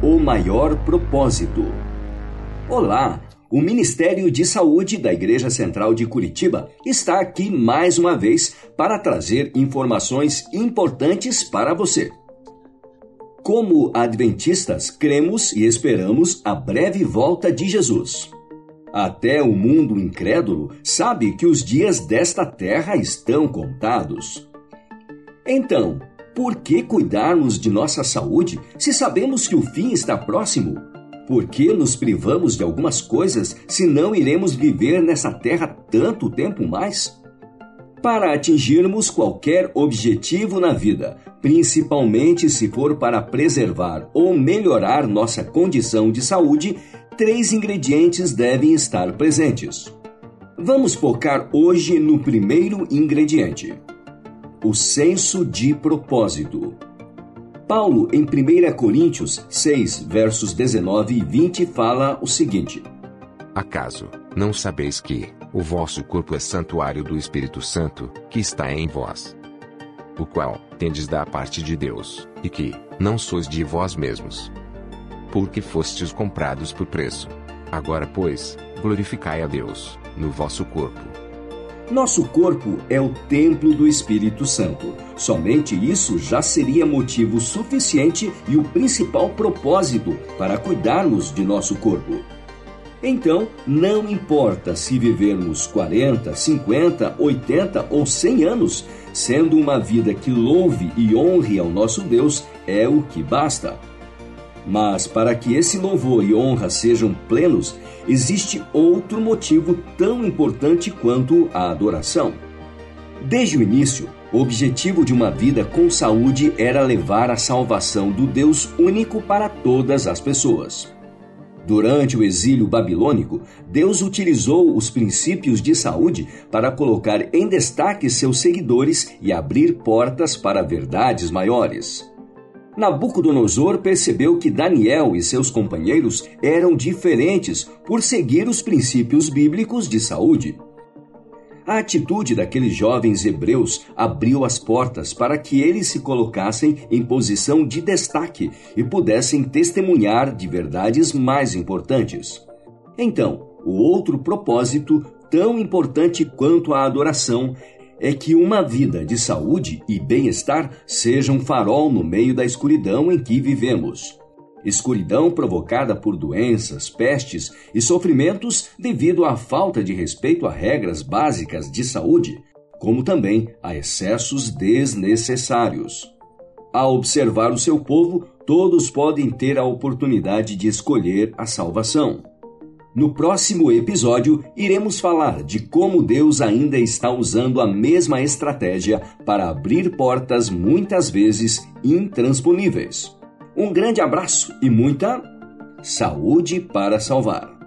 o maior propósito. Olá! O Ministério de Saúde da Igreja Central de Curitiba está aqui mais uma vez para trazer informações importantes para você. Como adventistas, cremos e esperamos a breve volta de Jesus. Até o mundo incrédulo sabe que os dias desta terra estão contados. Então, por que cuidarmos de nossa saúde se sabemos que o fim está próximo? Por que nos privamos de algumas coisas se não iremos viver nessa terra tanto tempo mais? Para atingirmos qualquer objetivo na vida, principalmente se for para preservar ou melhorar nossa condição de saúde, três ingredientes devem estar presentes. Vamos focar hoje no primeiro ingrediente o senso de propósito. Paulo, em 1 Coríntios 6, versos 19 e 20, fala o seguinte: Acaso não sabeis que o vosso corpo é santuário do Espírito Santo, que está em vós, o qual tendes da parte de Deus, e que não sois de vós mesmos, porque fostes comprados por preço. Agora, pois, glorificai a Deus no vosso corpo nosso corpo é o templo do Espírito Santo. Somente isso já seria motivo suficiente e o principal propósito para cuidarmos de nosso corpo. Então, não importa se vivermos 40, 50, 80 ou 100 anos, sendo uma vida que louve e honre ao nosso Deus, é o que basta. Mas para que esse louvor e honra sejam plenos, existe outro motivo tão importante quanto a adoração. Desde o início, o objetivo de uma vida com saúde era levar a salvação do Deus único para todas as pessoas. Durante o exílio babilônico, Deus utilizou os princípios de saúde para colocar em destaque seus seguidores e abrir portas para verdades maiores. Nabucodonosor percebeu que Daniel e seus companheiros eram diferentes por seguir os princípios bíblicos de saúde. A atitude daqueles jovens hebreus abriu as portas para que eles se colocassem em posição de destaque e pudessem testemunhar de verdades mais importantes. Então, o outro propósito, tão importante quanto a adoração, é que uma vida de saúde e bem-estar seja um farol no meio da escuridão em que vivemos. Escuridão provocada por doenças, pestes e sofrimentos devido à falta de respeito a regras básicas de saúde, como também a excessos desnecessários. Ao observar o seu povo, todos podem ter a oportunidade de escolher a salvação. No próximo episódio, iremos falar de como Deus ainda está usando a mesma estratégia para abrir portas muitas vezes intransponíveis. Um grande abraço e muita saúde para salvar.